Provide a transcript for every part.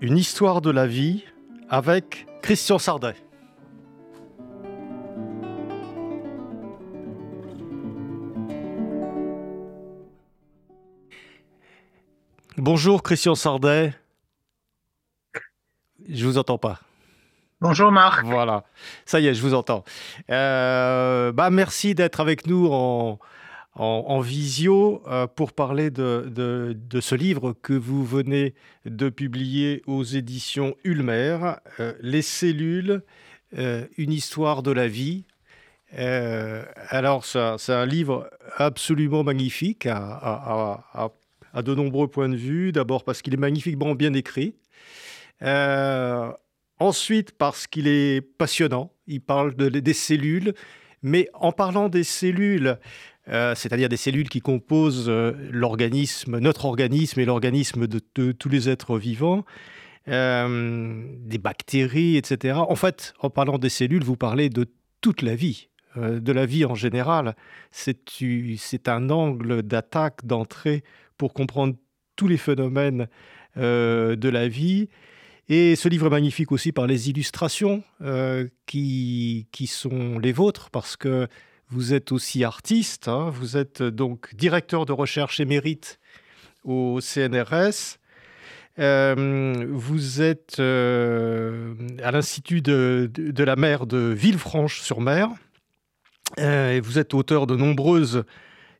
une histoire de la vie avec Christian Sardet. Bonjour Christian Sardet. Je vous entends pas. Bonjour Marc. Voilà, ça y est, je vous entends. Euh, bah, merci d'être avec nous en, en, visio euh, pour parler de, ce livre que vous venez de publier aux éditions Ulmer, euh, Les cellules, une histoire de la vie. alors, c'est un livre absolument magnifique à, de nombreux points de vue. D'abord parce qu'il est magnifiquement bien écrit. Euh, ensuite, parce qu'il est passionnant, il parle de, des cellules, mais en parlant des cellules, euh, c'est-à-dire des cellules qui composent euh, l'organisme, notre organisme et l'organisme de, tous les êtres vivants, des bactéries, etc. En fait, en parlant des cellules, vous parlez de toute la vie, de la vie en général. C'est un angle d'attaque, d'entrée pour comprendre tous les phénomènes de la vie et ce livre est magnifique aussi par les illustrations euh, qui sont les vôtres, parce que vous êtes aussi artiste, hein. vous êtes donc directeur de recherche émérite au CNRS. Euh, vous êtes euh, à l'Institut de, la mer de Villefranche-sur-Mer. vous êtes auteur de nombreuses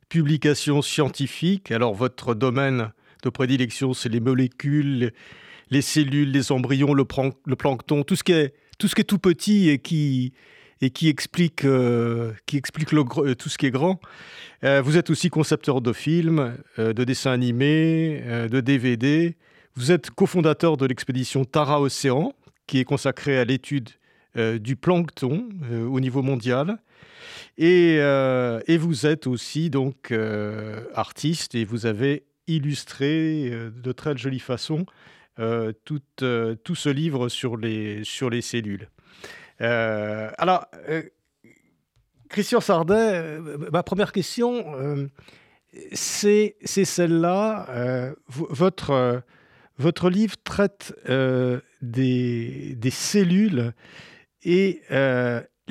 publications scientifiques. Alors, votre domaine de prédilection, c'est les molécules, les cellules, les embryons, le, plancton, tout, ce qui est tout petit et qui, et qui explique, euh, tout ce qui est grand. Euh, vous êtes aussi concepteur de films, euh, de dessins animés, de DVD. Vous êtes cofondateur de l'expédition Tara Océan, qui est consacrée à l'étude du plancton au niveau mondial. Et, vous êtes aussi donc artiste et vous avez illustré de très jolie façon tout, ce livre sur les cellules. Euh, alors, Christian Sardet, ma première question, c'est celle-là. votre, livre traite des, cellules et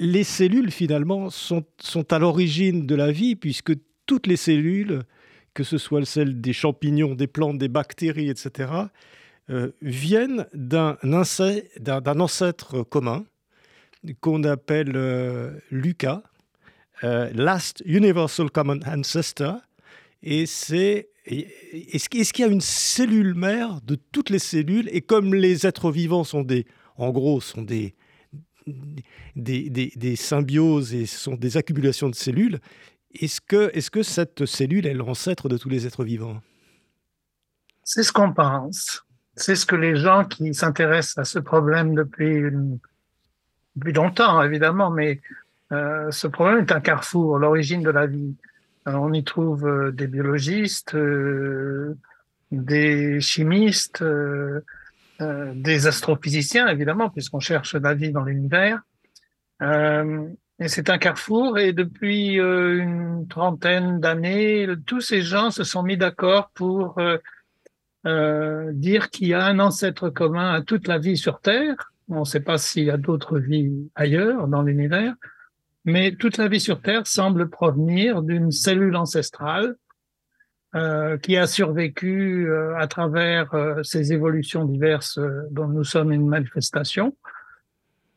les cellules, finalement, sont, à l'origine de la vie, puisque toutes les cellules, que ce soit celles des champignons, des plantes, des bactéries, etc., euh, viennent d'un ancêtre, commun qu'on appelle euh, Lucas, euh, Last Universal Common Ancestor. Et c'est est-ce qu'il y a une cellule mère de toutes les cellules? Et comme les êtres vivants sont des, en gros, sont des, des, des, symbioses et sont des accumulations de cellules, est-ce que, est -ce que cette cellule est l'ancêtre de tous les êtres vivants? C'est ce qu'on pense. C'est ce que les gens qui s'intéressent à ce problème depuis, depuis longtemps, évidemment, mais euh, ce problème est un carrefour, l'origine de la vie. on y trouve euh, des biologistes, euh, des chimistes, des astrophysiciens, évidemment, puisqu'on cherche la vie dans l'univers. et c'est un carrefour, et depuis une trentaine d'années, tous ces gens se sont mis d'accord pour euh, dire qu'il y a un ancêtre commun à toute la vie sur Terre. On ne sait pas s'il y a d'autres vies ailleurs dans l'univers, mais toute la vie sur Terre semble provenir d'une cellule ancestrale euh, qui a survécu euh, à travers euh, ces évolutions diverses dont nous sommes une manifestation.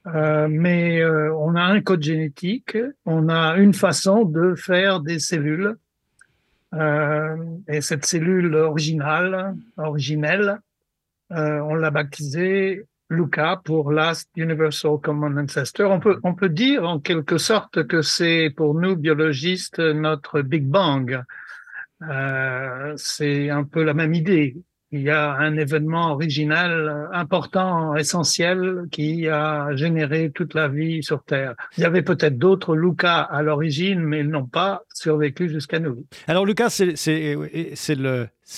mais on a un code génétique, on a une façon de faire des cellules et cette cellule originale, originelle, on l'a baptisée Luca pour Last Universal Common Ancestor. On peut, on peut dire en quelque sorte que c'est pour nous biologistes notre Big Bang. Euh, c'est un peu la même idée. Il y a un événement original important, essentiel, qui a généré toute la vie sur Terre. Il y avait peut-être d'autres Lucas à l'origine, mais ils n'ont pas survécu jusqu'à nous. Alors Lucas, c'est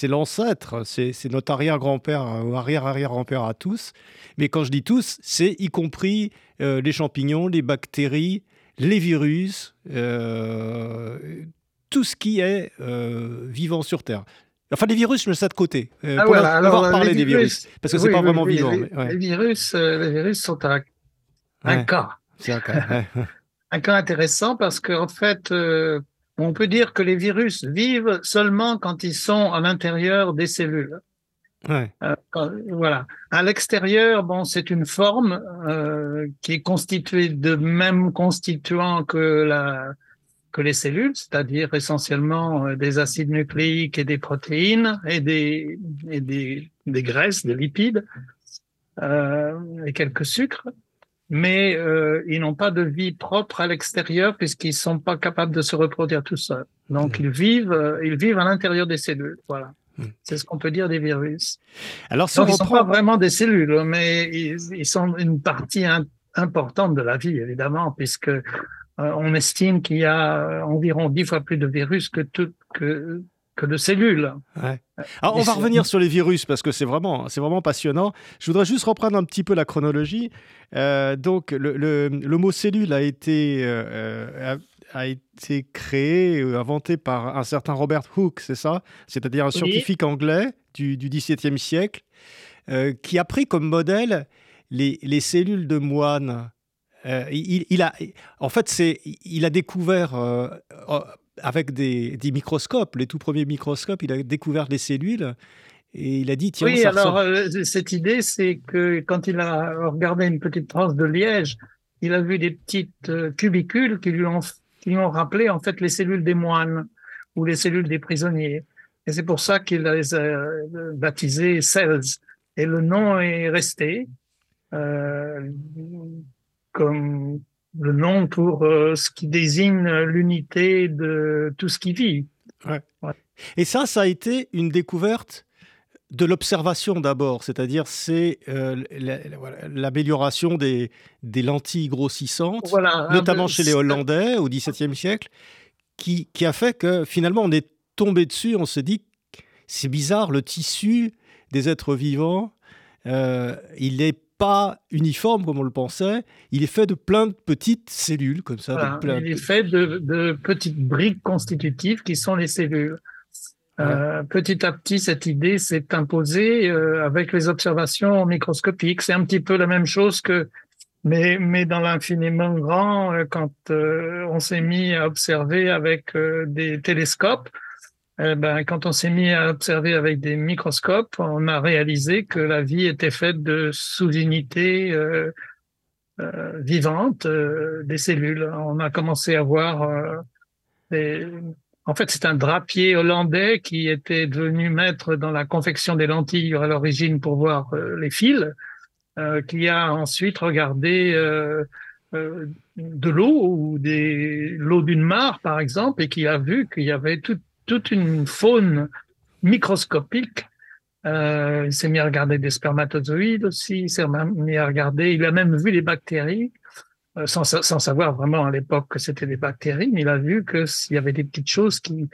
l'ancêtre, c'est notre arrière-grand-père ou arrière-arrière-grand-père à tous. Mais quand je dis tous, c'est y compris euh, les champignons, les bactéries, les virus, euh, tout ce qui est euh, vivant sur Terre. Enfin, les virus, je mets ça de côté. Euh, ah, voilà, alors, on va parler des virus, parce que c'est pas vraiment vivant. Les, virus, euh, les virus sont un, un cas. C'est un cas. un cas intéressant parce qu'en en fait, euh, on peut dire que les virus vivent seulement quand ils sont à l'intérieur des cellules. Voilà. À l'extérieur, bon, c'est une forme qui est constituée de mêmes constituants que la que les cellules, c'est-à-dire essentiellement euh, des acides nucléiques et des protéines et des, et des, des graisses, des lipides euh, et quelques sucres. Mais euh, ils n'ont pas de vie propre à l'extérieur puisqu'ils sont pas capables de se reproduire tout seuls. Donc ils vivent, ils vivent à l'intérieur des cellules. Voilà. Hmm. C'est ce qu'on peut dire des virus. Alors, si Donc, ils ne sont pas vraiment des cellules, mais ils, ils sont une partie importante de la vie, évidemment, puisque on estime qu'il y a euh, environ dix fois plus de virus que, que, que de cellules. Alors, on va revenir sur les virus parce que c'est vraiment, c'est vraiment passionnant. Je voudrais juste reprendre un petit peu la chronologie. Euh, donc, le, le, mot cellule a été, a, été créé, inventé par un certain Robert Hooke, c'est ça? C'est-à-dire un scientifique anglais du, du XVIIe siècle qui a pris comme modèle les, les cellules de moines euh, il, a, en fait, c'est, il a découvert euh, euh, avec des, microscopes, les tout premiers microscopes, il a découvert les cellules et il a dit tiens. Oui, alors cette idée, c'est que quand il a regardé une petite tranche de liège, il a vu des petites cubicules qui lui ont, qui ont rappelé en fait les cellules des moines ou les cellules des prisonniers. Et c'est pour ça qu'il les a baptisées cells. Et le nom est resté. Euh, comme le nom pour euh, ce qui désigne l'unité de tout ce qui vit. Et ça, ça a été une découverte de l'observation d'abord, c'est-à-dire c'est euh, l'amélioration des, des, lentilles grossissantes, notamment chez les Hollandais au XVIIe siècle, qui, qui, a fait que finalement on est tombé dessus, on s'est dit c'est bizarre, le tissu des êtres vivants, euh, il est pas uniforme comme on le pensait. Il est fait de plein de petites cellules comme ça. il est fait de, petites briques constitutives qui sont les cellules. Euh, petit à petit, cette idée s'est imposée euh, avec les observations microscopiques. C'est un petit peu la même chose que, mais, mais dans l'infiniment grand, euh, quand on s'est mis à observer avec des télescopes, eh ben, quand on s'est mis à observer avec des microscopes, on a réalisé que la vie était faite de sous-unités euh, euh, vivantes euh, des cellules. On a commencé à voir des... En fait, c'est un drapier hollandais qui était devenu maître dans la confection des lentilles à l'origine pour voir les fils, qui a ensuite regardé de l'eau ou des l'eau d'une mare, par exemple, et qui a vu qu'il y avait tout, toute une faune microscopique. Euh, il s'est mis à regarder des spermatozoïdes aussi, il s'est mis à regarder, il a même vu les bactéries, euh, sans, sans, savoir vraiment à l'époque que c'était des bactéries, mais il a vu qu'il y avait des petites choses qui,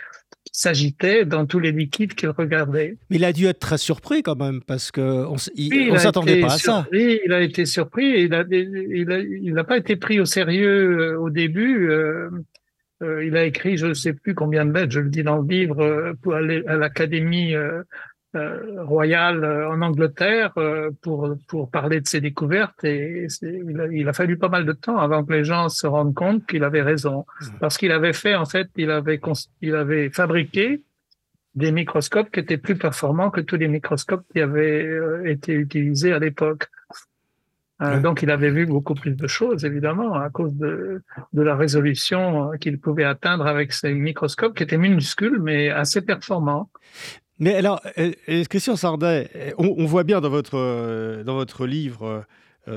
s'agitaient dans tous les liquides qu'il regardait. Mais il a dû être très surpris quand même, parce qu'on ne s'attendait pas à ça. Il a été surpris, il n'a il a, pas été pris au sérieux euh, au début. Euh, euh, il a écrit, je ne sais plus combien de lettres, je le dis dans le livre, euh, pour aller à l'Académie euh, royale en Angleterre pour pour parler de ses découvertes et il a, il a, fallu pas mal de temps avant que les gens se rendent compte qu'il avait raison mmh. parce qu'il avait fait en fait il avait il avait fabriqué des microscopes qui étaient plus performants que tous les microscopes qui avaient été utilisés à l'époque. Euh, donc, il avait vu beaucoup plus de choses, évidemment, à cause de, de la résolution euh, qu'il pouvait atteindre avec ses microscopes, qui étaient minuscules, mais assez performants. Mais alors, euh, Christian Sardet, on, voit bien dans votre, dans votre livre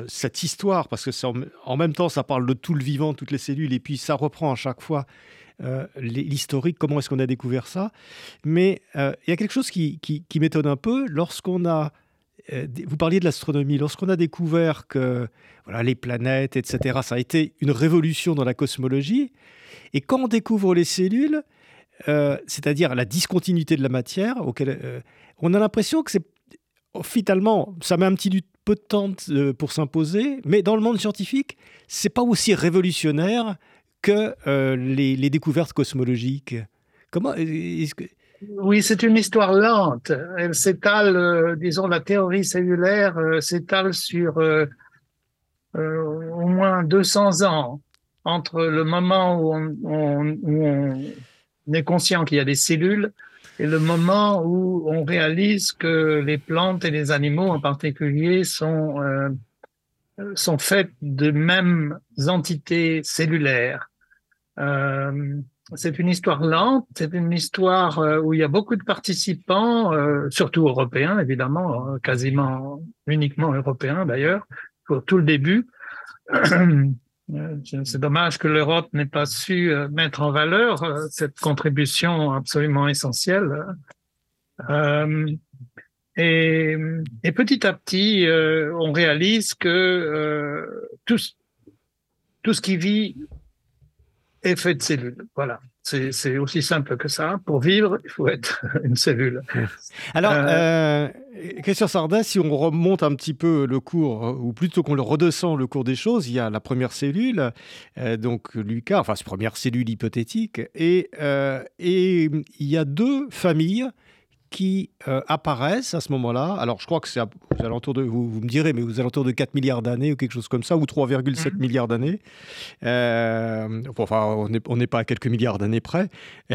cette histoire, parce que en, en, même temps, ça parle de tout le vivant, toutes les cellules, et puis ça reprend à chaque fois l'historique, comment est-ce qu'on a découvert ça. Mais il y a quelque chose qui, qui, qui m'étonne un peu lorsqu'on a vous parliez de l'astronomie. Lorsqu'on a découvert que voilà, les planètes, etc., ça a été une révolution dans la cosmologie. Et quand on découvre les cellules, euh, c'est-à-dire la discontinuité de la matière, euh, on a l'impression que c'est finalement, ça met un petit peu de temps euh, pour s'imposer, mais dans le monde scientifique, c'est pas aussi révolutionnaire que les, découvertes cosmologiques. Comment. Oui, c'est une histoire lente. Elle s'étale, disons, la théorie cellulaire s'étale sur au moins 200 ans entre le moment où on, est conscient qu'il y a des cellules et le moment où on réalise que les plantes et les animaux en particulier sont, euh, sont faits de mêmes entités cellulaires. Euh, c'est une histoire lente, c'est une histoire euh, où il y a beaucoup de participants, surtout européens évidemment, quasiment uniquement européens d'ailleurs, pour tout le début. Euh, c'est dommage que l'Europe n'ait pas su euh, mettre en valeur euh, cette contribution absolument essentielle. Et, et, petit à petit, on réalise que tout ce qui vit fait de cellules. Voilà. C'est aussi simple que ça. Pour vivre, il faut être une cellule. Alors, euh, euh, question Sardin, si on remonte un petit peu le cours, ou plutôt qu'on le redescend le cours des choses, il y a la première cellule, euh, donc Lucas, enfin, cette première cellule hypothétique, et, et il y a deux familles qui euh, apparaissent à ce moment-là. Alors, je crois que c'est aux alentours de, vous, vous, me direz, mais aux alentours de 4 milliards d'années ou quelque chose comme ça, ou 3,7 mhm. milliards d'années. Euh, enfin, on n'est pas à quelques milliards d'années près.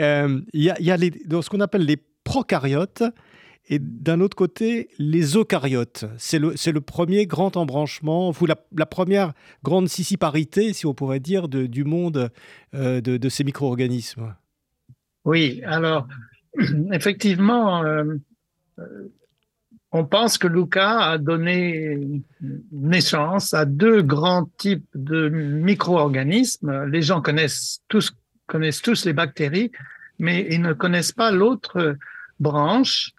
Euh, il y a, y a les, ce qu'on appelle les prokaryotes. Et d'un autre côté, les eucaryotes. C'est le, le, premier grand embranchement, ou la, la, première grande sissiparité, si on pourrait dire, de, du monde de, de, ces micro-organismes. Oui, alors effectivement, euh, euh, on pense que Luca a donné naissance à deux grands types de micro-organismes. Les gens connaissent tous, connaissent tous les bactéries, mais ils ne connaissent pas l'autre branche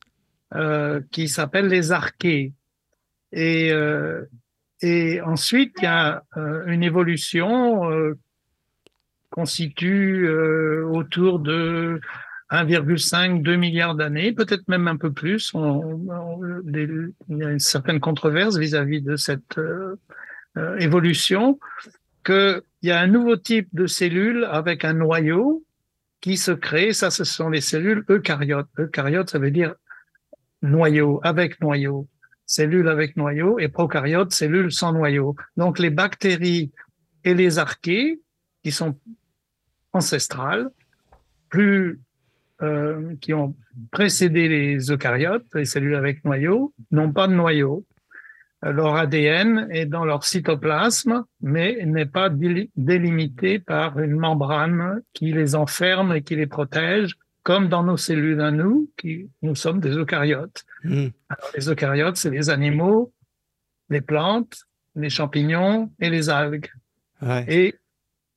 euh, qui s'appelle les archées. Et, et ensuite, il y a une évolution constitue autour de 1,5, 2 milliards d'années, peut-être même un peu plus. il y a une certaine controverse vis-à-vis de cette euh, euh, évolution, qu'il y a un nouveau type de cellules avec un noyau qui se crée. Ça, ce sont les cellules eucaryotes. Eucaryotes, ça veut dire noyau, avec noyau. Cellules avec noyau et prokaryotes, cellules sans noyau. Donc les bactéries et les archées, qui sont ancestrales, plus euh, qui ont précédé les eucaryotes, les cellules avec noyau, n'ont pas de noyau. Leur ADN est dans leur cytoplasme, mais n'est pas délimité par une membrane qui les enferme et qui les protège, comme dans nos cellules à nous, qui nous sommes des eucaryotes. Hmm. Alors, les eucaryotes, c'est les animaux, les plantes, les champignons et les algues. Et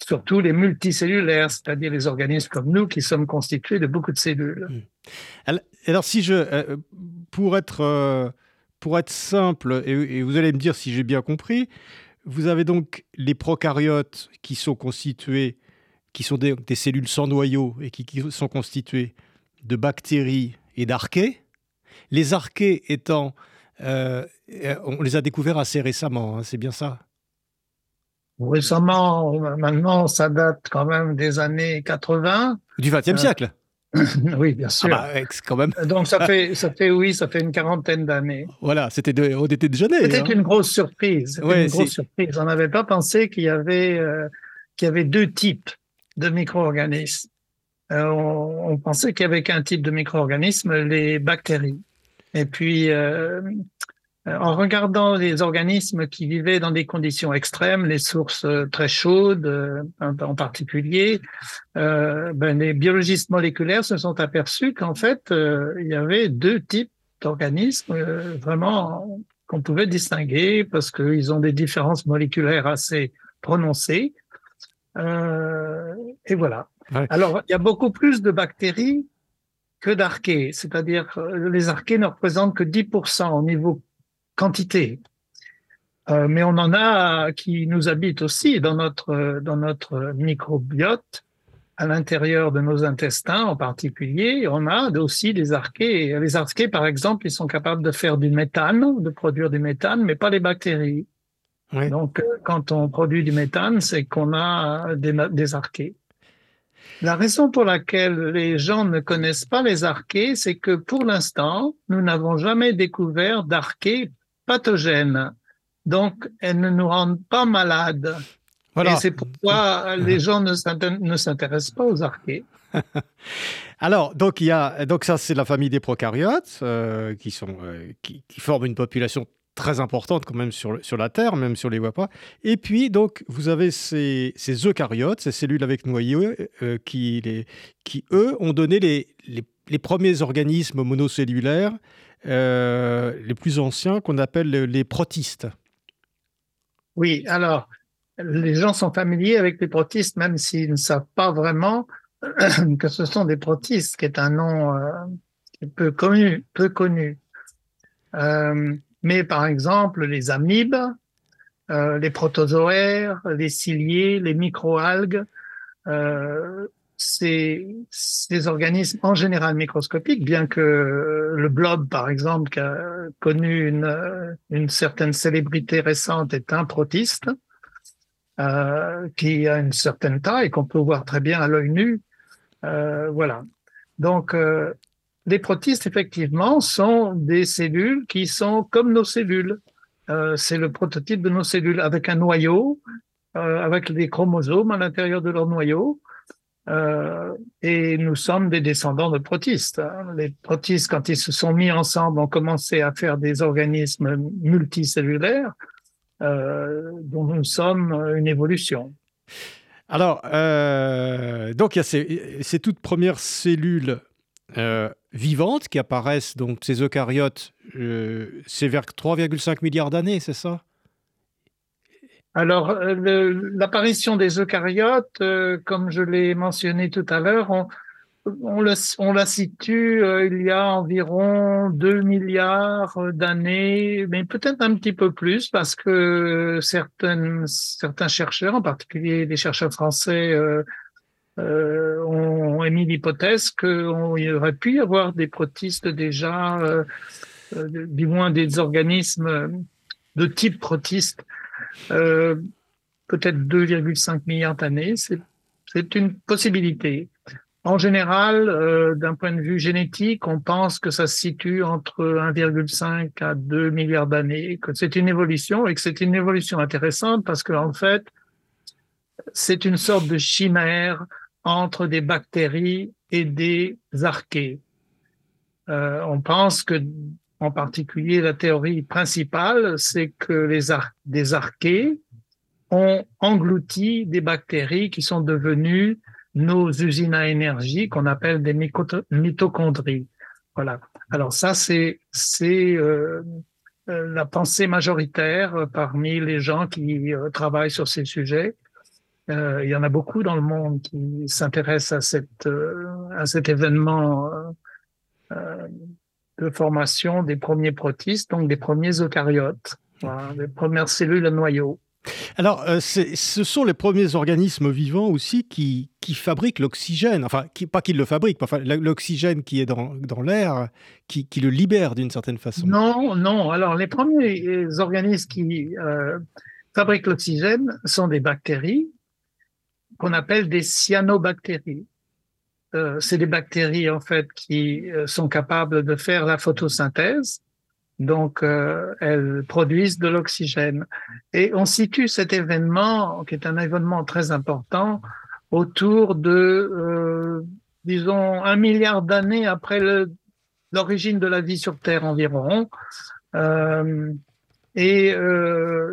surtout les multicellulaires, c'est-à-dire les organismes comme nous qui sommes constitués de beaucoup de cellules. Hmm. Alors, si je, euh, pour être, euh, pour être simple, et, vous allez me dire si j'ai bien compris, vous avez donc les prokaryotes qui sont constitués, qui sont des, cellules sans noyau et qui, sont constituées de bactéries et d'archées. Les archées étant, euh, on les a découverts assez récemment, hein, c'est bien ça? Récemment, maintenant, ça date quand même des années 80. Du XXe euh, siècle oui, bien sûr. Ah bah, quand même. Donc ça fait, ça fait, oui, ça fait une quarantaine d'années. Voilà, c'était on était déjeuner. C'était hein. une grosse surprise. une grosse surprise. On n'avait pas pensé qu'il y avait, euh, qu'il y avait deux types de micro-organismes. Euh, on, pensait qu'il y avait qu'un type de micro-organismes, les bactéries. Et puis, euh, en regardant les organismes qui vivaient dans des conditions extrêmes, les sources euh, très chaudes euh, en particulier, ben, les biologistes moléculaires se sont aperçus qu'en fait, il y avait deux types d'organismes vraiment qu'on pouvait distinguer parce qu'ils ont des différences moléculaires assez prononcées. et voilà. Alors, il y a beaucoup plus de bactéries que d'archées, c'est-à-dire les archées ne représentent que 10% au niveau quantité. Euh, mais on en a qui nous habitent aussi dans notre, dans notre microbiote, à l'intérieur de nos intestins en particulier. On a aussi des archées. Les archées, par exemple, ils sont capables de faire du méthane, de produire du méthane, mais pas les bactéries. Donc, euh, quand on produit du méthane, c'est qu'on a des, des archées. La raison pour laquelle les gens ne connaissent pas les archées, c'est que pour l'instant, nous n'avons jamais découvert d'archées pathogènes. Donc, elles ne nous rendent pas malades. Et c'est pourquoi les gens ne s'intéressent pas aux archées. Alors, donc, il y a, donc ça, c'est la famille des prokaryotes euh, qui, sont, euh, qui, forment une population très importante quand même sur, sur la Terre, même ne les voit pas. Et puis, donc, vous avez ces, ces eucaryotes, ces cellules avec noyau, euh, qui, les, qui, eux, ont donné les, les, premiers organismes monocellulaires les plus anciens qu'on appelle les protistes. Oui, alors, les gens sont familiers avec les protistes, même s'ils ne savent pas vraiment que ce sont des protistes, qui est un nom euh, peu connu. Peu connu. Euh, mais par exemple, les amibes, euh, les protozoaires, les ciliés, les microalgues, euh, ces, organismes en général microscopiques, bien que le blob, par exemple, qui a connu une, certaine célébrité récente, est un protiste, euh, qui a une certaine taille qu'on peut voir très bien à l'œil nu. Euh, voilà. Donc, les protistes, effectivement, sont des cellules qui sont comme nos cellules. Euh, c'est le prototype de nos cellules avec un noyau, euh, avec des chromosomes à l'intérieur de leur noyau. Euh, et nous sommes des descendants de protistes. Hein. Les protistes, quand ils se sont mis ensemble, ont commencé à faire des organismes multicellulaires dont nous sommes une évolution. Alors, donc il y a ces, toutes premières cellules euh, vivantes qui apparaissent, donc ces eucaryotes, euh, c'est vers 3,5 milliards d'années, c'est ça? Alors, euh, l'apparition des eucaryotes, comme je l'ai mentionné tout à l'heure, on, la situe il y a environ 2 milliards d'années, mais peut-être un petit peu plus, parce que certains chercheurs, en particulier des chercheurs français, euh, ont émis l'hypothèse qu'il aurait pu y avoir des protistes déjà, du moins des organismes de type protiste euh, peut-être 2,5 milliards d'années. C'est une possibilité. En général, euh, d'un point de vue génétique, on pense que ça se situe entre 1,5 à 2 milliards d'années, que c'est une évolution et que c'est une évolution intéressante parce que en fait, c'est une sorte de chimère entre des bactéries et des archées. Euh, on pense que en particulier, la théorie principale, c'est que les des archées ont englouti des bactéries qui sont devenues nos usines à énergie qu'on appelle des mitochondries. Voilà. Alors ça, c'est euh, euh, la pensée majoritaire parmi les gens qui euh, travaillent sur ces sujets. Euh, il y en a beaucoup dans le monde qui s'intéressent à cette à cet événement de formation des premiers protistes, donc des premiers eucaryotes, les premières cellules à noyau. Alors, euh, ce sont les premiers organismes vivants aussi qui, qui fabriquent l'oxygène, enfin, qui, pas qu'ils le fabriquent, enfin, l'oxygène qui est dans, dans l'air, qui, qui, le libère d'une certaine façon. Non, non. Alors, les premiers organismes qui euh, fabriquent l'oxygène sont des bactéries qu'on appelle des cyanobactéries. Euh, c'est des bactéries en fait qui euh, sont capables de faire la photosynthèse. Donc, euh, elles produisent de l'oxygène. Et on situe cet événement, qui est un événement très important, autour de, disons, un milliard d'années après l'origine de la vie sur Terre environ. et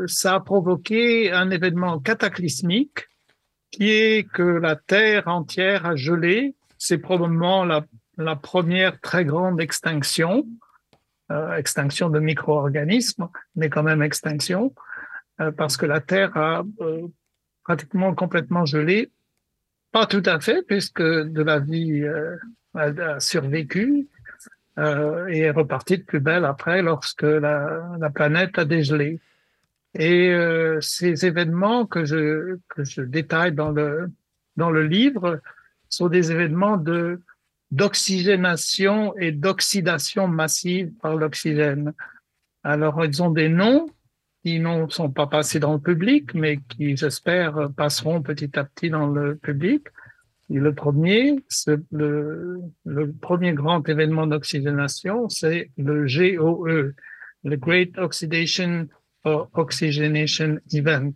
ça a provoqué un événement cataclysmique est que la Terre entière a gelé c'est probablement la, première très grande extinction, euh, extinction de micro-organismes, mais quand même extinction, euh, parce que la Terre a euh, pratiquement complètement gelé. Pas tout à fait, puisque de la vie a, survécu et est repartie de plus belle après lorsque la planète a dégelé. Et ces événements que je, que je détaille dans le, dans le livre sont des événements de d'oxygénation et d'oxydation massive par l'oxygène. Alors, ils ont des noms qui ne sont pas passés dans le public, mais qui, j'espère, passeront petit à petit dans le public. Et le premier, le, le premier grand événement d'oxygénation, c'est le GOE, le Great Oxidation Oxygenation Event.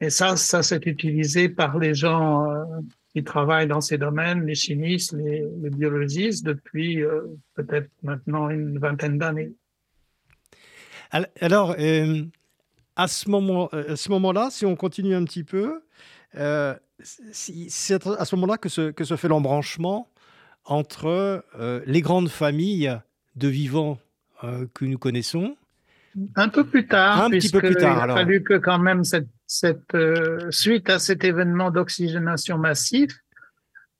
Et ça, ça s'est utilisé par les gens euh, qui travaillent dans ces domaines, les chimistes, les, biologistes, depuis euh, peut-être maintenant une vingtaine d'années. Alors, euh, à ce moment-là, si on continue un petit peu, c'est à ce moment-là que se fait l'embranchement entre les grandes familles de vivants que nous connaissons. Un peu plus tard, un petit peu plus tard. Il a fallu que quand même cette cette, euh, suite à cet événement d'oxygénation massif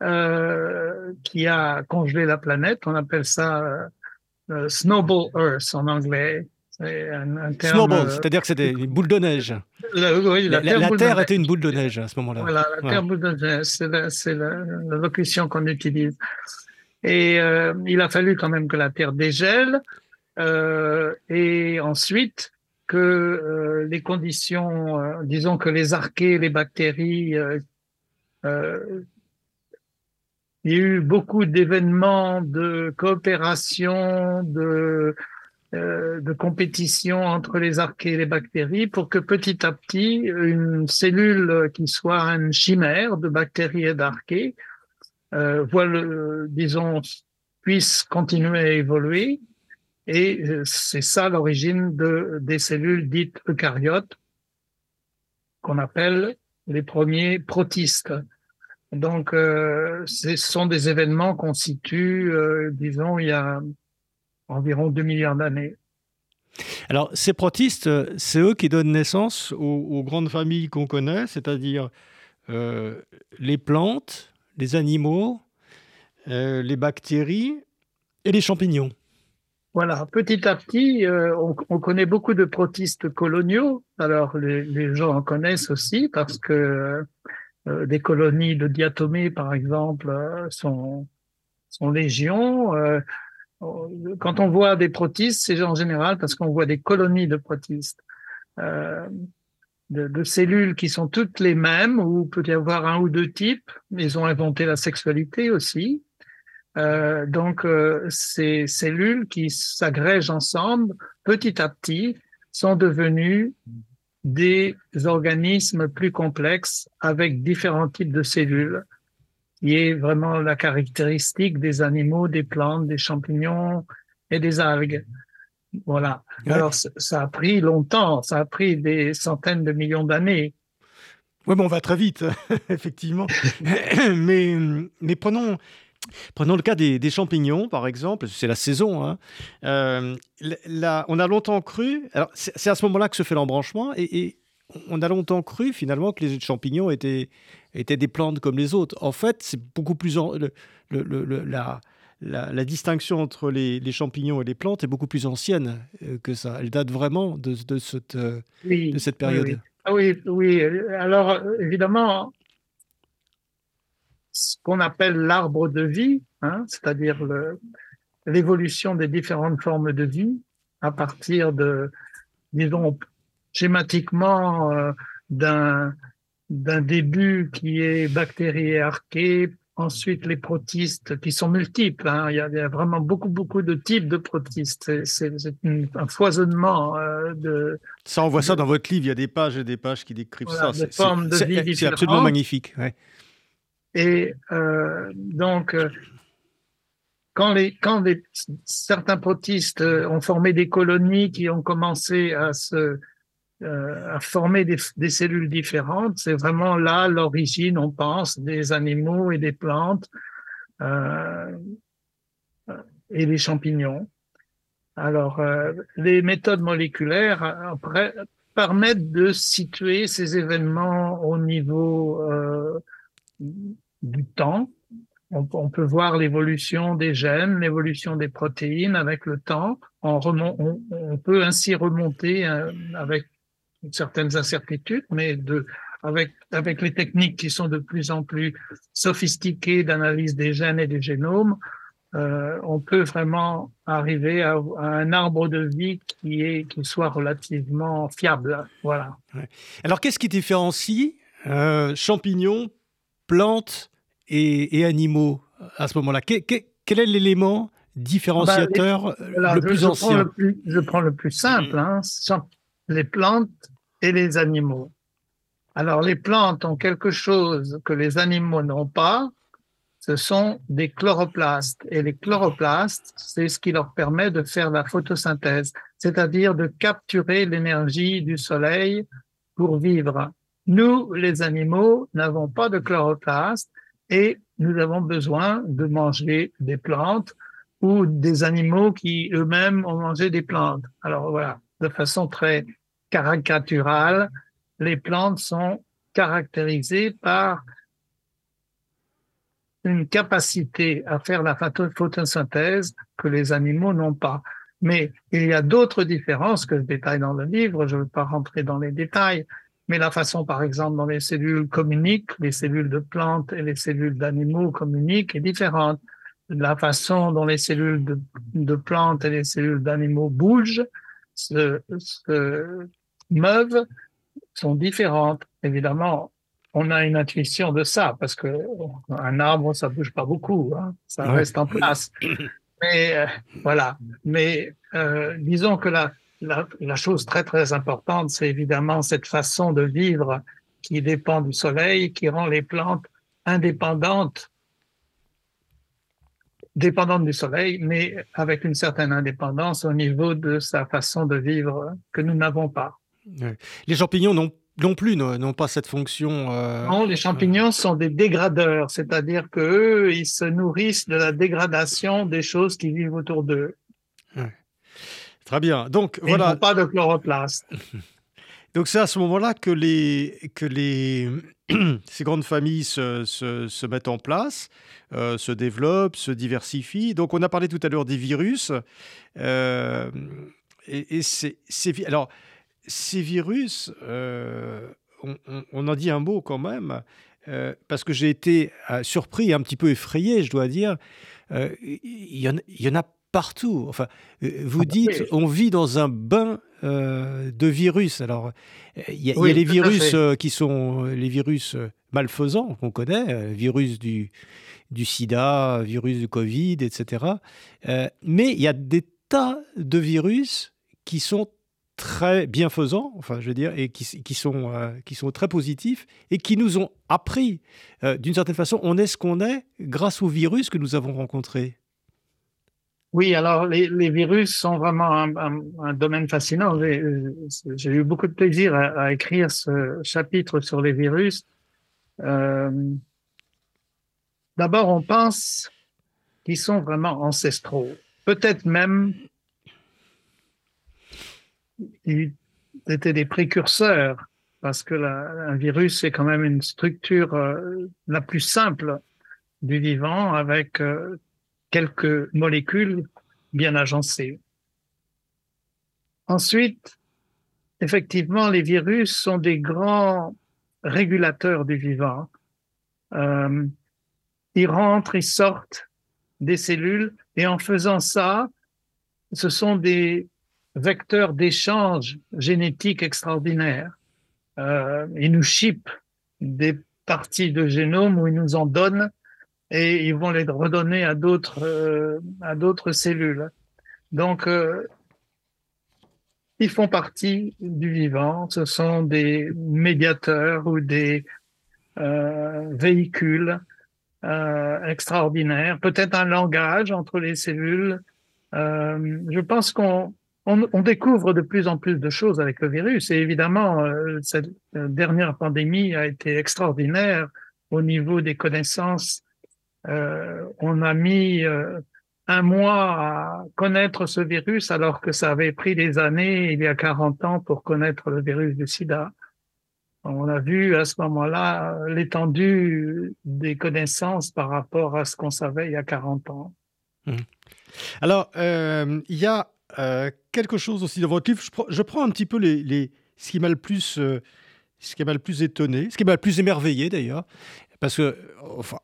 euh, qui a congelé la planète, on appelle ça euh, snowball Earth en anglais. Un, snowball, c'est-à-dire que c'était une boule de neige. oui, la, Terre, était une boule de neige à ce moment-là. Voilà, la Terre boule de neige, c'est la, locution qu'on utilise. Et il a fallu quand même que la Terre dégèle. Et ensuite, que euh, les conditions, euh, disons que les archées, les bactéries, euh, il y a eu beaucoup d'événements de coopération, de, de compétition entre les archées et les bactéries pour que petit à petit, une cellule qui soit une chimère de bactéries et d'archées, voilà, disons, puisse continuer à évoluer et euh, c'est ça l'origine de, des cellules dites eucaryotes, qu'on appelle les premiers protistes. Donc, euh, ce sont des événements qu'on situe, euh, disons, il y a environ 2 milliards d'années. Alors, ces protistes, c'est eux qui donnent naissance aux, grandes familles qu'on connaît, c'est-à-dire les plantes, les animaux, les bactéries et les champignons. Voilà, petit à petit, euh, on, on, connaît beaucoup de protistes coloniaux. Alors, les, les, gens en connaissent aussi parce que euh, des colonies de diatomées, par exemple, euh, sont, sont légion. Euh, quand on voit des protistes, c'est en général parce qu'on voit des colonies de protistes, de, de, cellules qui sont toutes les mêmes, ou peut y avoir un ou deux types. Ils ont inventé la sexualité aussi. Euh, donc, euh, ces cellules qui s'agrègent ensemble, petit à petit, sont devenues des organismes plus complexes avec différents types de cellules, qui est vraiment la caractéristique des animaux, des plantes, des champignons et des algues. Voilà. Alors, ça a pris longtemps, ça a pris des centaines de millions d'années. Oui, bon, on va très vite, effectivement. mais, mais prenons, Prenons le cas des, champignons, par exemple, c'est la saison. Hein. Euh, on a longtemps cru, c'est à ce moment-là que se fait l'embranchement, et, on a longtemps cru finalement que les champignons étaient, étaient des plantes comme les autres. En fait, c'est beaucoup plus la, la, distinction entre les, champignons et les plantes est beaucoup plus ancienne euh, que ça. Elle date vraiment de, de cette, euh, de cette période. Ah oui, oui. Alors, évidemment, ce qu'on appelle l'arbre de vie, hein, c'est-à-dire l'évolution des différentes formes de vie à partir de, disons, schématiquement euh, d'un d'un début qui est bactérie et archée, ensuite les protistes qui sont multiples. Hein. Il, y a, vraiment beaucoup, beaucoup de types de protistes. C'est un foisonnement euh, de... Ça, on voit ça dans votre livre. Il y a des pages et des pages qui décrivent ça. C'est absolument magnifique. Ouais. Et euh, donc, euh, quand, les, quand les, certains protistes ont formé des colonies qui ont commencé à se euh, à former des, des cellules différentes, c'est vraiment là l'origine, on pense, des animaux et des plantes euh, et des champignons. Alors, euh, les méthodes moléculaires après, permettent de situer ces événements au niveau euh, du temps. On, peut voir l'évolution des gènes, l'évolution des protéines avec le temps. On, peut ainsi remonter euh, avec certaines incertitudes, mais avec, avec les techniques qui sont de plus en plus sophistiquées d'analyse des gènes et des génomes, euh, on peut vraiment arriver à, un arbre de vie qui, est, qui soit relativement fiable. Voilà. Alors, qu'est-ce qui différencie euh, champignons, plantes et, animaux à ce moment-là Quel est l'élément différenciateur bah, le plus je ancien prends le plus, Je prends le plus simple, hein, les plantes et les animaux. Alors, les plantes ont quelque chose que les animaux n'ont pas, ce sont des chloroplastes. Et les chloroplastes, c'est ce qui leur permet de faire la photosynthèse, c'est-à-dire de capturer l'énergie du soleil pour vivre. Nous, les animaux, n'avons pas de chloroplastes et nous avons besoin de manger des plantes ou des animaux qui eux-mêmes ont mangé des plantes. Alors voilà, de façon très caricaturale, les plantes sont caractérisées par une capacité à faire la photosynthèse que les animaux n'ont pas. Mais il y a d'autres différences que je détaille dans le livre, je ne veux pas rentrer dans les détails, mais la façon, par exemple, dont les cellules communiquent, les cellules de plantes et les cellules d'animaux communiquent est différente. La façon dont les cellules de, plantes et les cellules d'animaux bougent, se, se meuvent, sont différentes. Évidemment, on a une intuition de ça parce que un arbre ça bouge pas beaucoup, hein, ça reste en place. Mais euh, voilà. Mais euh, disons que la, la, la chose très très importante, c'est évidemment cette façon de vivre qui dépend du soleil, qui rend les plantes indépendantes dépendantes du soleil, mais avec une certaine indépendance au niveau de sa façon de vivre que nous n'avons pas. Les champignons n'ont non plus n'ont pas cette fonction. Euh, non, les champignons sont des dégradeurs, c'est-à-dire que ils se nourrissent de la dégradation des choses qui vivent autour d'eux. Très bien. Donc voilà. Ils n'ont pas de chloroplaste. Donc c'est à ce moment-là que les que les ces grandes familles se, se, mettent en place, euh, se développent, se diversifient. Donc on a parlé tout à l'heure des virus. Euh, et, et c'est alors ces virus, euh, on, en dit un mot quand même, parce que j'ai été surpris, un petit peu effrayé, je dois dire. Il y, en a partout. Enfin, vous ah, dites, on vit dans un bain de virus. Alors, il y, a les virus qui sont les virus malfaisants qu'on connaît, virus du, du sida, virus du Covid, etc. mais il y a des tas de virus qui sont très bienfaisants, enfin je veux dire, et qui, sont, euh, qui sont très positifs et qui nous ont appris, euh, d'une certaine façon, on est ce qu'on est grâce aux virus que nous avons rencontrés. Oui, alors les, virus sont vraiment un, domaine fascinant. J'ai eu beaucoup de plaisir à, écrire ce chapitre sur les virus. Euh, d'abord, on pense qu'ils sont vraiment ancestraux. Peut-être même ils étaient des précurseurs parce que un virus est quand même une structure euh, la plus simple du vivant avec euh, quelques molécules bien agencées. Ensuite, effectivement, les virus sont des grands régulateurs du vivant. Euh, ils rentrent, ils sortent des cellules et en faisant ça, ce sont des vecteurs d'échange génétique extraordinaires. Euh, ils nous chipent des parties de génome où ils nous en donnent et ils vont les redonner à d'autres euh, à d'autres cellules. Donc euh, ils font partie du vivant. Ce sont des médiateurs ou des euh, véhicules euh, extraordinaires. Peut-être un langage entre les cellules. je pense qu'on on, découvre de plus en plus de choses avec le virus. Et évidemment, euh, cette euh, dernière pandémie a été extraordinaire au niveau des connaissances. Euh, on a mis un mois à connaître ce virus alors que ça avait pris des années, il y a 40 ans, pour connaître le virus du sida. On a vu à ce moment-là l'étendue des connaissances par rapport à ce qu'on savait il y a 40 ans. Mmh. Alors, euh, il y a euh, quelque chose aussi dans votre livre. Je, prends un petit peu les, ce qui m'a le plus, euh, ce qui m'a le plus étonné, ce qui m'a le plus émerveillé d'ailleurs, parce que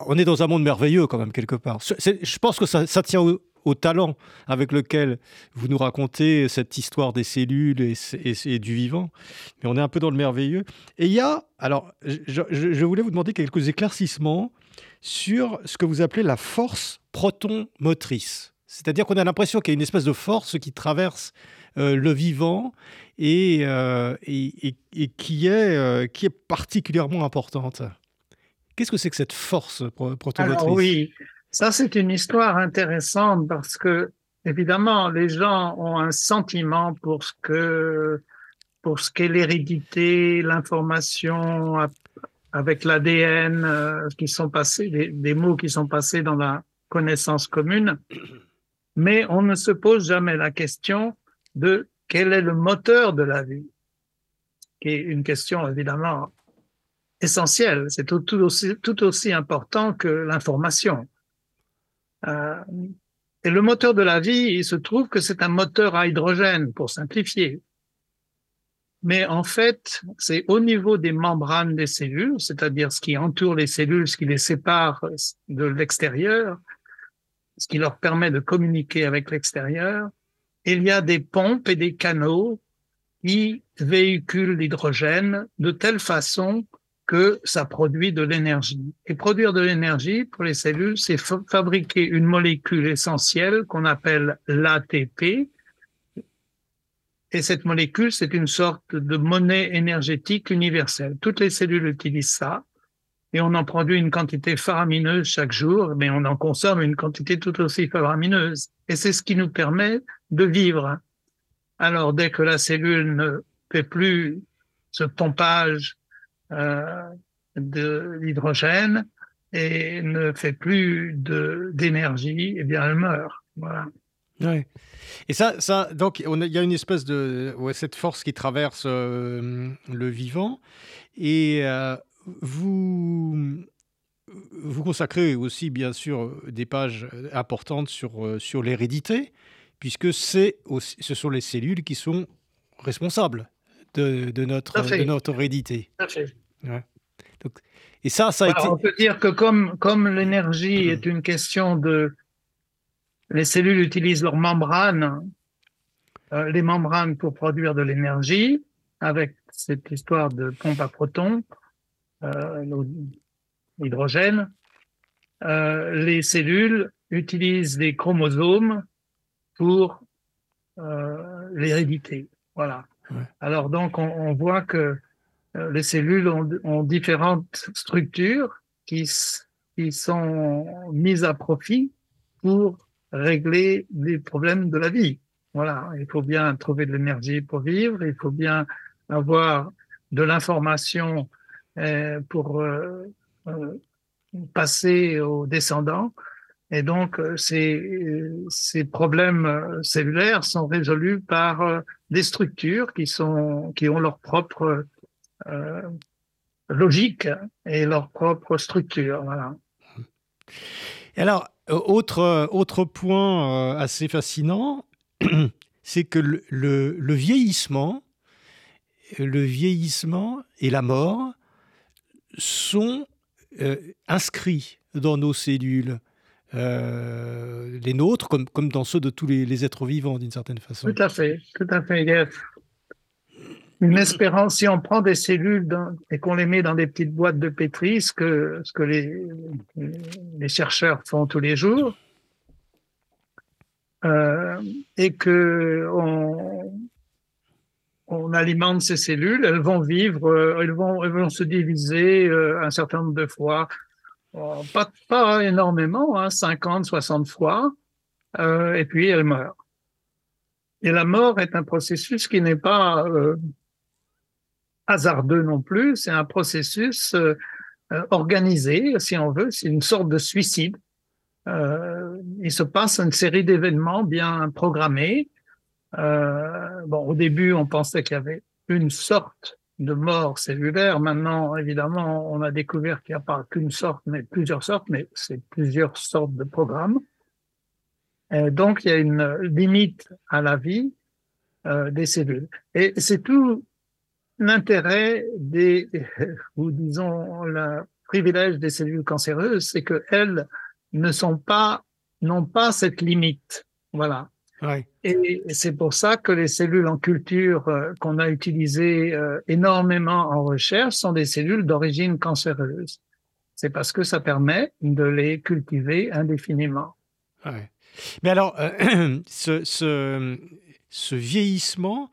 on est dans un monde merveilleux quand même quelque part. je pense que ça, tient au, talent avec lequel vous nous racontez cette histoire des cellules et, du vivant. Mais on est un peu dans le merveilleux. Et il y a, alors, je, voulais vous demander quelques éclaircissements sur ce que vous appelez la force proton motrice. C'est-à-dire qu'on a l'impression qu'il y a une espèce de force qui traverse le vivant et, euh, et, qui, est, euh, qui est particulièrement importante. Qu'est-ce que c'est que cette force protomotrice? Oui, ça c'est une histoire intéressante parce que évidemment les gens ont un sentiment pour ce que pour qu'est l'hérédité, l'information avec l'ADN, qui sont passés, des mots qui sont passés dans la connaissance commune mais on ne se pose jamais la question de quel est le moteur de la vie, qui est une question évidemment essentielle. C'est tout, aussi, important que l'information. Euh, et le moteur de la vie, il se trouve que c'est un moteur à hydrogène, pour simplifier. Mais en fait, c'est au niveau des membranes des cellules, c'est-à-dire ce qui entoure les cellules, ce qui les sépare de l'extérieur, ce qui leur permet de communiquer avec l'extérieur. Il y a des pompes et des canaux qui véhiculent l'hydrogène de telle façon que ça produit de l'énergie. Et produire de l'énergie pour les cellules, c'est fabriquer une molécule essentielle qu'on appelle l'ATP. Et cette molécule, c'est une sorte de monnaie énergétique universelle. Toutes les cellules utilisent ça et on en produit une quantité faramineuse chaque jour, mais on en consomme une quantité tout aussi faramineuse. Et c'est ce qui nous permet de vivre. Alors, dès que la cellule ne fait plus ce pompage euh, de l'hydrogène et ne fait plus d'énergie, eh bien, elle meurt. Voilà. Et ça, ça donc, il y a une espèce de cette force qui traverse euh, le vivant. Et euh, vous, vous consacrez aussi, bien sûr, des pages importantes sur, sur l'hérédité, puisque c'est ce sont les cellules qui sont responsables de, de notre, de notre hérédité. Donc, et ça, ça a été... On peut dire que comme, comme l'énergie est une question de... Les cellules utilisent leurs membranes, euh, les membranes pour produire de l'énergie, avec cette histoire de pompe à protons. Euh, l'hydrogène, euh, les cellules utilisent des chromosomes pour euh, l'hérédité. Voilà. Alors donc on, on, voit que les cellules ont, ont différentes structures qui, qui, sont mises à profit pour régler les problèmes de la vie. Voilà, il faut bien trouver de l'énergie pour vivre, il faut bien avoir de l'information euh, pour euh, euh, passer aux descendants. Et donc, ces, ces problèmes cellulaires sont résolus par des structures qui, sont, qui ont leur propre euh, logique et leur propre structure. Voilà. alors, autre, autre point assez fascinant, c'est que le, vieillissement, le vieillissement et la mort sont euh, inscrits dans nos cellules, euh, les nôtres, comme, comme dans ceux de tous les, êtres vivants, d'une certaine façon. Tout à fait, tout à fait. une espérance, si on prend des cellules et qu'on les met dans des petites boîtes de pétri, ce que, ce que les, les chercheurs font tous les jours, euh, et que on, on alimente ces cellules, elles vont vivre, euh, elles, vont, elles vont se diviser un certain nombre de fois, pas, pas énormément, hein, 50, 60 fois, et puis elles meurent. Et la mort est un processus qui n'est pas hasardeux non plus, c'est un processus organisé, si on veut, c'est une sorte de suicide. il se passe une série d'événements bien programmés. bon, au début, on pensait qu'il y avait une sorte de mort cellulaire. Maintenant, évidemment, on a découvert qu'il n'y a pas qu'une sorte, mais plusieurs sortes, mais c'est plusieurs sortes de programmes. Et donc, il y a une limite à la vie euh, des cellules. Et c'est tout l'intérêt des, ou disons, le privilège des cellules cancéreuses, c'est qu'elles ne sont pas, n'ont pas cette limite. Voilà. Et c'est pour ça que les cellules en culture euh, qu'on a utilisées euh, énormément en recherche sont des cellules d'origine cancéreuse. C'est parce que ça permet de les cultiver indéfiniment. Mais alors, euh, ce, ce, vieillissement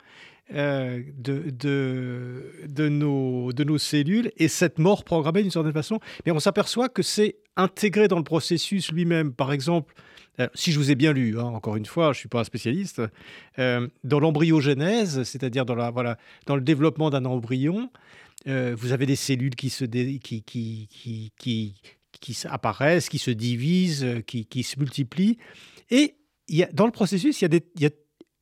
de, de, de, nos, de nos cellules et cette mort programmée d'une certaine façon, mais on s'aperçoit que c'est intégré dans le processus lui-même. Par exemple, si je vous ai bien lu, hein, encore une fois, je ne suis pas un spécialiste, euh, dans l'embryogénèse, c'est-à-dire dans, voilà, dans le développement d'un embryon, euh, vous avez des cellules qui, se qui, qui, qui, qui, apparaissent, qui se divisent, qui, qui se multiplient. Et y a, dans le processus, y a des, y a,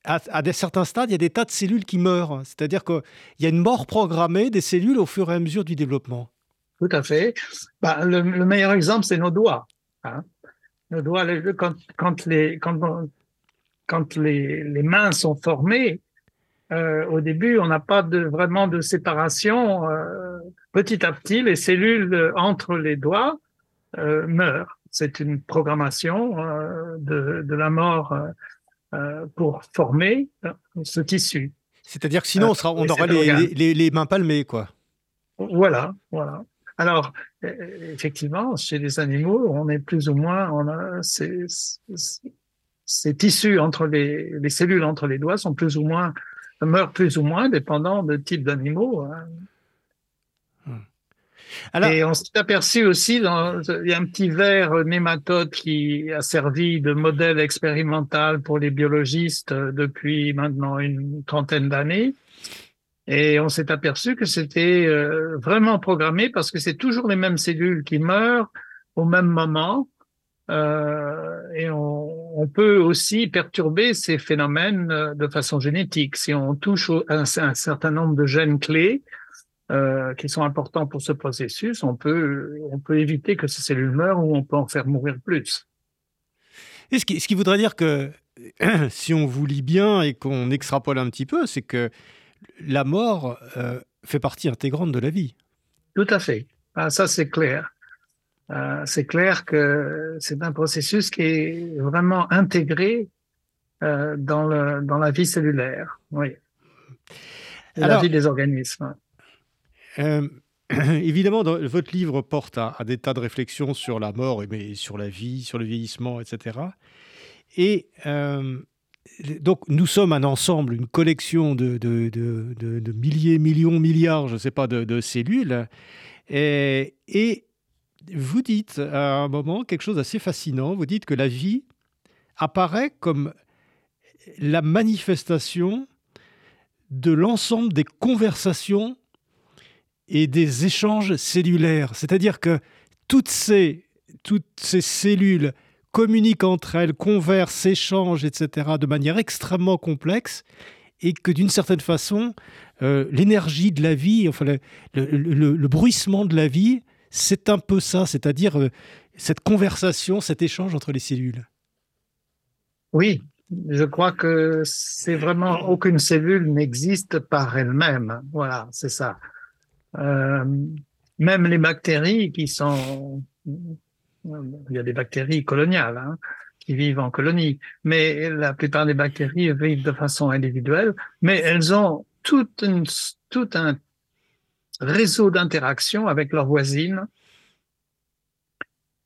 à, certains stades, il y a des tas de cellules qui meurent. C'est-à-dire qu'il y a une mort programmée des cellules au fur et à mesure du développement. Tout à fait. Bah, le, meilleur exemple, c'est nos doigts. Hein quand, quand, les, quand, quand les, les mains sont formées, euh, au début, on n'a pas de, vraiment de séparation. Euh, petit à petit, les cellules entre les doigts euh, meurent. C'est une programmation euh, de, de, la mort euh, pour former ce tissu. C'est-à-dire que sinon, on, sera, on aurait les, les, les, mains palmées, quoi. Voilà, voilà. Alors, euh, effectivement, chez les animaux, on est plus ou moins, on a ces, ces tissus entre les, les, cellules entre les doigts sont plus ou moins meurent plus ou moins dépendant de type d'animaux. Hein. Hmm. Et on s'est aperçu aussi, dans, il y a un petit verre nématode qui a servi de modèle expérimental pour les biologistes depuis maintenant une trentaine d'années. Et on s'est aperçu que c'était euh, vraiment programmé parce que c'est toujours les mêmes cellules qui meurent au même moment. Euh, et on, peut aussi perturber ces phénomènes euh, de façon génétique. Si on touche un, certain nombre de gènes clés qui sont importants pour ce processus, on peut, on peut éviter que ces cellules meurent ou on peut en faire mourir plus. Et ce, qui, ce qui voudrait dire que si on vous lit bien et qu'on extrapole un petit peu, c'est que la mort euh, fait partie intégrante de la vie. Tout à fait. Ah, ça, c'est clair. Euh, c'est clair que c'est un processus qui est vraiment intégré euh, dans, le, dans la vie cellulaire, oui. la vie des organismes. évidemment, votre livre porte à, des tas de réflexions sur la mort, mais sur la vie, sur le vieillissement, etc. Et donc nous sommes un ensemble, une collection de, milliers, millions, milliards, je ne sais pas, de, cellules. Et, et, vous dites à un moment quelque chose d'assez fascinant. Vous dites que la vie apparaît comme la manifestation de l'ensemble des conversations et des échanges cellulaires. C'est-à-dire que toutes ces, toutes ces cellules communiquent entre elles, conversent, s'échangent, etc., de manière extrêmement complexe, et que d'une certaine façon, euh, l'énergie de la vie, enfin le, bruissement de la vie, c'est un peu ça, c'est-à-dire euh, cette conversation, cet échange entre les cellules. Oui, je crois que c'est vraiment aucune cellule n'existe par elle-même. Voilà, c'est ça. Euh, même les bactéries qui sont il y a des bactéries coloniales hein, qui vivent en colonie, mais la plupart des bactéries vivent de façon individuelle, mais elles ont tout, tout un réseau d'interaction avec leurs voisines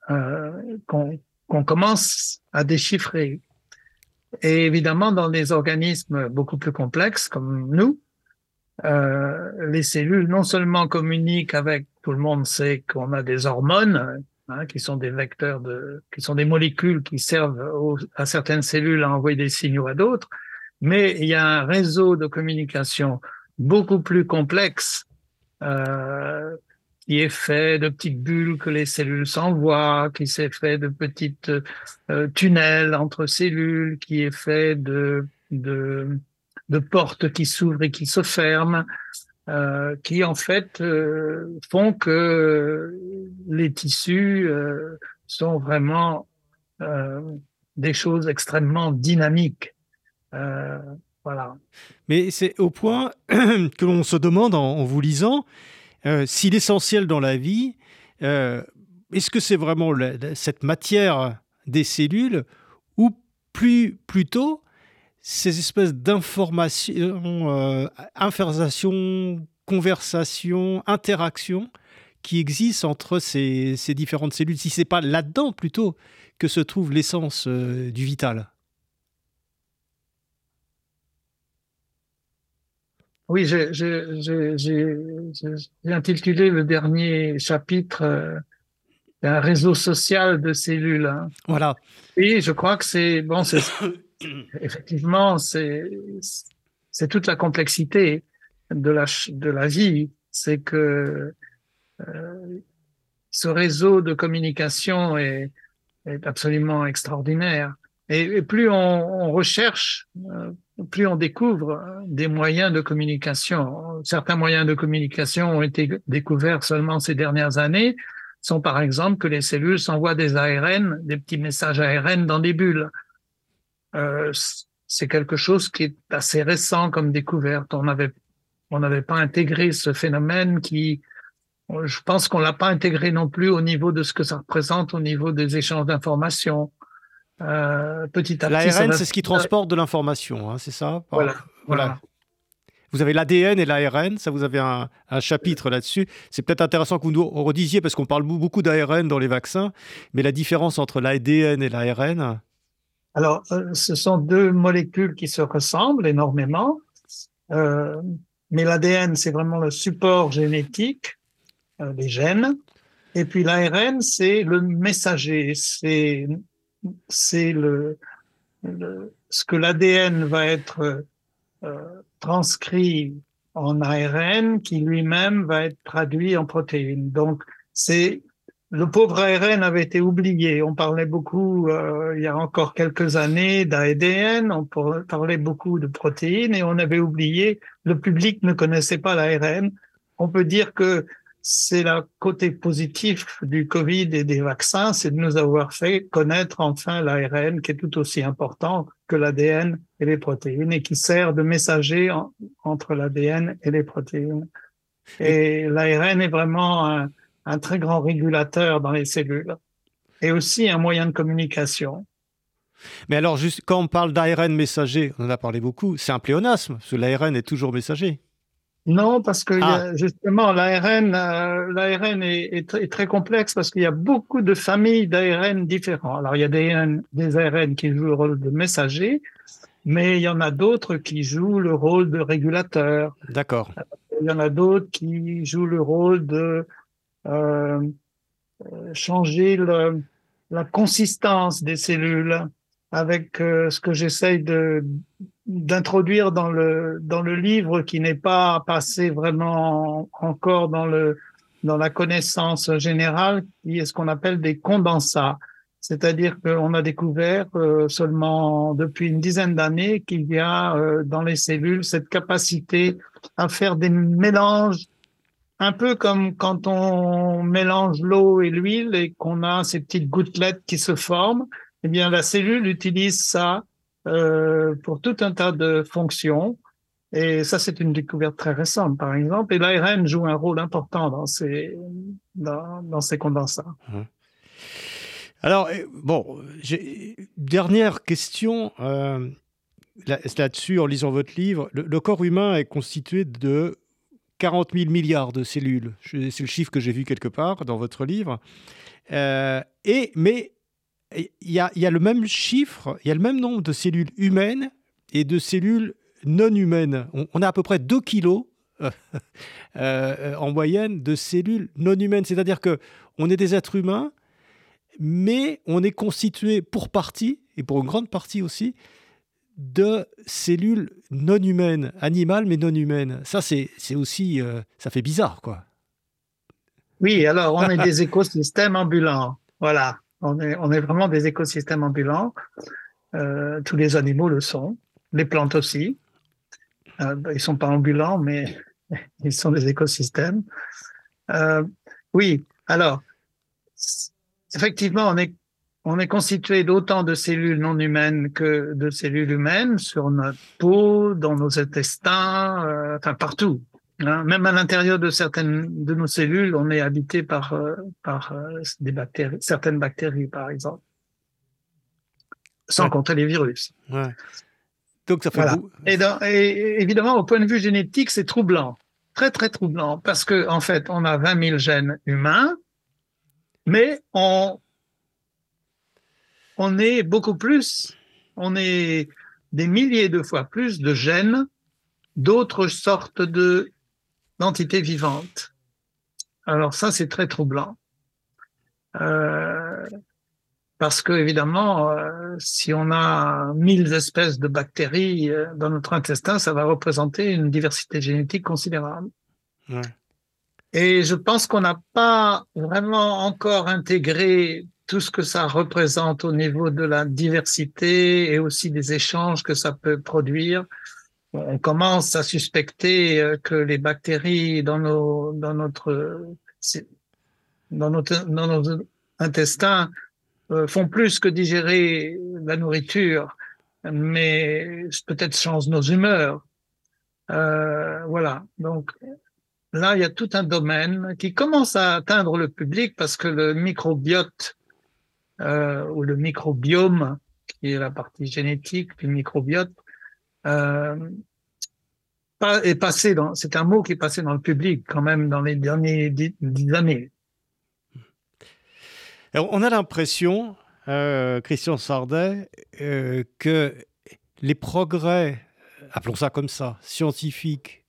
euh, qu'on commence à déchiffrer. Et évidemment, dans des organismes beaucoup plus complexes comme nous, euh, les cellules non seulement communiquent avec, tout le monde sait qu'on a des hormones Hein, qui sont des vecteurs de, qui sont des molécules qui servent à certaines cellules à envoyer des signaux à d'autres, mais il y a un réseau de communication beaucoup plus complexe euh, qui est fait de petites bulles que les cellules s'envoient, qui s'est fait de petites euh, tunnels entre cellules, qui est fait de, de, de portes qui s'ouvrent et qui se ferment, euh, qui en fait euh, font que les tissus euh, sont vraiment des choses extrêmement dynamiques. voilà. Mais c'est au point que l'on se demande en, vous lisant si l'essentiel dans la vie, est-ce que c'est vraiment cette matière des cellules ou plus plutôt ces espèces d'informations, euh, informations, conversations, interactions qui existent entre ces, ces différentes cellules, si c'est pas là-dedans plutôt que se trouve l'essence euh, du vital. Oui, j'ai intitulé le dernier chapitre euh, un réseau social de cellules. Hein. Voilà. Oui, je crois que c'est bon, c'est effectivement c'est toute la complexité de la vie, c'est que euh, ce réseau de communication est, absolument extraordinaire. Et, plus on, on recherche, euh, plus on découvre des moyens de communication. Certains moyens de communication ont été découverts seulement ces dernières années, sont par exemple que les cellules s'envoient des ARN, des petits messages ARN dans des bulles. Euh, c'est quelque chose qui est assez récent comme découverte. On n'avait on n'avait pas intégré ce phénomène qui, je pense qu'on l'a pas intégré non plus au niveau de ce que ça représente au niveau des échanges d'informations. Euh, petit à petit. L'ARN, c'est ce qui transporte de l'information, hein, c'est ça? Voilà, voilà, Vous avez l'ADN et l'ARN, ça vous avez un, un chapitre là-dessus. C'est peut-être intéressant que vous nous redisiez, parce qu'on parle beaucoup d'ARN dans les vaccins, mais la différence entre l'ADN et l'ARN Alors, euh, ce sont deux molécules qui se ressemblent énormément, euh, mais l'ADN, c'est vraiment le support génétique, euh, les gènes, et puis l'ARN, c'est le messager, c'est c'est le, ce que l'ADN va être euh, transcrit en ARN qui lui-même va être traduit en protéines. Donc, c'est le pauvre ARN avait été oublié. On parlait beaucoup euh, il y a encore quelques années d'ADN, on parlait beaucoup de protéines et on avait oublié. Le public ne connaissait pas l'ARN. On peut dire que c'est le côté positif du Covid et des vaccins, c'est de nous avoir fait connaître enfin l'ARN qui est tout aussi important que l'ADN et les protéines et qui sert de messager entre l'ADN et les protéines. Et l'ARN est vraiment un, un, très grand régulateur dans les cellules et aussi un moyen de communication. Mais alors, juste quand on parle d'ARN messager, on en a parlé beaucoup, c'est un pléonasme, parce que l'ARN est toujours messager. Non, parce que ah. justement, l'ARN euh, l'ARN est, est, est, très complexe parce qu'il y a beaucoup de familles d'ARN différents. Alors, il y a des, des ARN qui jouent le rôle de messager, mais il y en a d'autres qui jouent le rôle de régulateur. D'accord. Il y en a d'autres qui jouent le rôle de changer le, la consistance des cellules avec euh, ce que j'essaye de d'introduire dans le dans le livre qui n'est pas passé vraiment encore dans le dans la connaissance générale qui est ce qu'on appelle des condensats. C'est-à-dire qu'on a découvert euh, seulement depuis une dizaine d'années qu'il y a euh, dans les cellules cette capacité à faire des mélanges un peu comme quand on mélange l'eau et l'huile et qu'on a ces petites gouttelettes qui se forment eh bien la cellule utilise ça euh, pour tout un tas de fonctions. Et ça, c'est une découverte très récente, par exemple. Et l'ARN joue un rôle important dans ces, dans, ces condensats. Mmh. Alors, euh, bon, dernière question euh, là-dessus, en lisant votre livre. Le, corps humain est constitué de 40 000 milliards de cellules. C'est le chiffre que j'ai vu quelque part dans votre livre. Euh, et, mais il y, a, y a le même chiffre, il y a le même nombre de cellules humaines et de cellules non humaines. On, on a à peu près 2 kilos euh, euh, en moyenne de cellules non humaines. C'est-à-dire que on est des êtres humains, mais on est constitué pour partie, et pour une grande partie aussi, de cellules non humaines, animales mais non humaines. Ça, c'est aussi, euh, ça fait bizarre, quoi. Oui, alors on est des écosystèmes ambulants. Voilà, on est, on est vraiment des écosystèmes ambulants. Euh, tous les animaux le sont, les plantes aussi. Euh, ils sont pas ambulants, mais ils sont des écosystèmes. Euh, oui, alors, effectivement, on est, on est constitué d'autant de cellules non humaines que de cellules humaines sur notre peau, dans nos intestins, euh, enfin partout. Hein. Même à l'intérieur de certaines de nos cellules, on est habité par, euh, par euh, des bactéries, certaines bactéries, par exemple. Sans compter les virus. Ouais. Donc ça fait voilà. et, dans, et évidemment, au point de vue génétique, c'est troublant très très troublant parce que en fait, on a 20 000 gènes humains, mais on on est beaucoup plus, on est des milliers de fois plus de gènes d'autres sortes de d'entités vivantes. Alors ça, c'est très troublant. Euh, parce que évidemment, euh, si on a 1000 espèces de bactéries euh, dans notre intestin, ça va représenter une diversité génétique considérable. Ouais. Et je pense qu'on n'a pas vraiment encore intégré tout ce que ça représente au niveau de la diversité et aussi des échanges que ça peut produire. On commence à suspecter euh, que les bactéries dans nos dans notre dans notre dans intestins euh, font plus que digérer la nourriture, mais peut-être changent nos humeurs. Euh, voilà. Donc là, il y a tout un domaine qui commence à atteindre le public parce que le microbiote euh, ou le microbiome, qui est la partie génétique du microbiote, euh, est passé dans. C'est un mot qui est passé dans le public quand même dans les dernières années on a l'impression, euh, Christian Sardet, euh, que les progrès, appelons ça comme ça, scientifiques,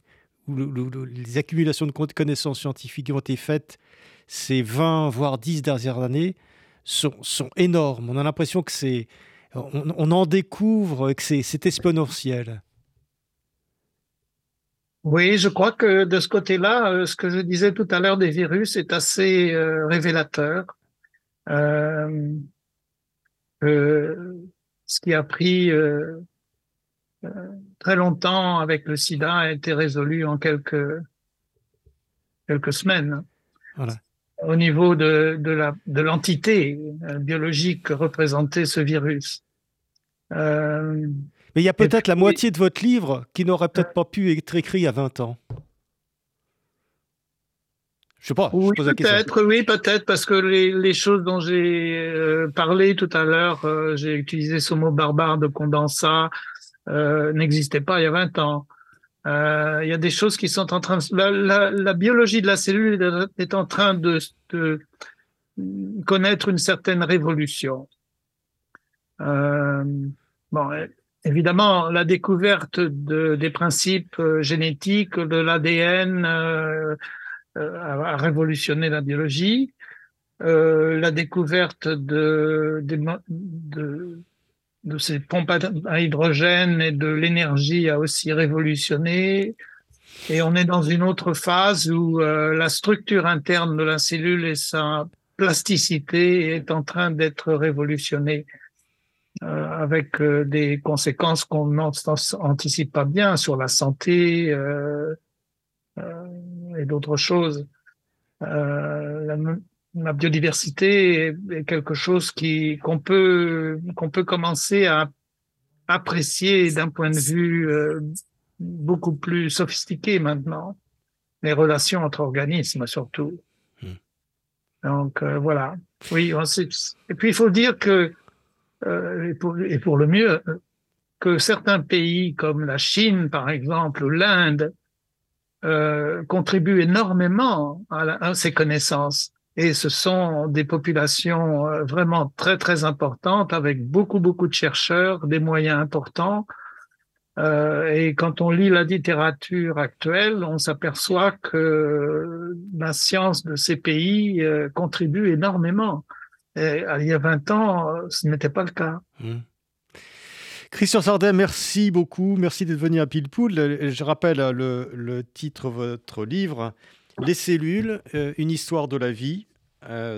les accumulations de connaissances scientifiques qui ont été faites ces 20, voire 10 dernières années, sont, énormes. On a l'impression que c'est. On, en découvre, que c'est exponentiel. Oui, je crois que de ce côté-là, euh, ce que je disais tout à l'heure des virus est assez révélateur. Euh, euh, ce qui a pris euh, très longtemps avec le sida a été résolu en quelques, quelques semaines. Voilà. Au niveau de, de, la, de l'entité biologique que représentait ce virus. Euh, Mais il y a peut-être la moitié de votre livre qui n'aurait peut-être pas pu être écrit il y a 20 ans. Je sais pas. Oui, peut-être, oui, peut-être, parce que les, les choses dont j'ai euh, parlé tout à l'heure, euh, j'ai utilisé ce mot barbare de condensat, euh, n'existait pas il y a 20 ans. Euh, il y a des choses qui sont en train de... La, biologie de la cellule est en train de, connaître une certaine révolution. bon, évidemment, la découverte de, des principes génétiques, de l'ADN, euh, a révolutionné la biologie. Euh, la découverte de, ces pompes à hydrogène et de l'énergie a aussi révolutionné. Et on est dans une autre phase où euh, la structure interne de la cellule et sa plasticité est en train d'être révolutionnée euh, avec des conséquences qu'on n'anticipe pas bien sur la santé, euh, et d'autres choses. Euh, la, biodiversité est, quelque chose qui qu'on peut qu'on peut commencer à apprécier d'un point de vue euh, beaucoup plus sophistiqué maintenant. Les relations entre organismes surtout. Hmm. Donc euh, voilà. Oui, et puis il faut dire que et pour, et pour le mieux que certains pays comme la Chine par exemple ou l'Inde euh, contribuent énormément à, ces connaissances. Et ce sont des populations euh, vraiment très, très importantes avec beaucoup, beaucoup de chercheurs, des moyens importants. Euh, et quand on lit la littérature actuelle, on s'aperçoit que la science de ces pays euh, contribue énormément. Il y a 20 ans, ce n'était pas le cas. Mmh. Christian Sardet, merci beaucoup. Merci d'être venu à Pilpoul. Je rappelle le, titre de votre livre Les cellules, une histoire de la vie.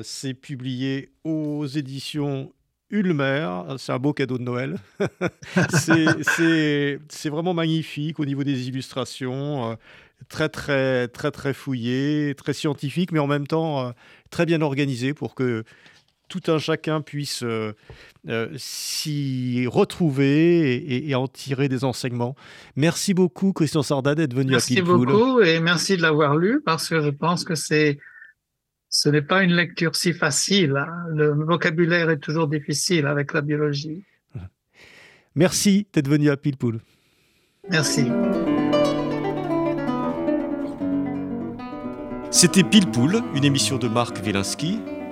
c'est publié aux éditions Ulmer, c'est un beau cadeau de Noël. c'est vraiment magnifique au niveau des illustrations, euh, très très très très fouillé, très scientifique, mais en même temps euh, très bien organisé pour que tout un chacun puisse euh, s'y retrouver et, en tirer des enseignements. Merci beaucoup, Christian Sarda, d'être venu à Pilpoul. Merci beaucoup et merci de l'avoir lu parce que je pense que c'est ce n'est pas une lecture si facile. Hein. Le vocabulaire est toujours difficile avec la biologie. Merci d'être venu à Pilpoul. Merci. C'était Pilpoul, une émission de Marc Wielinski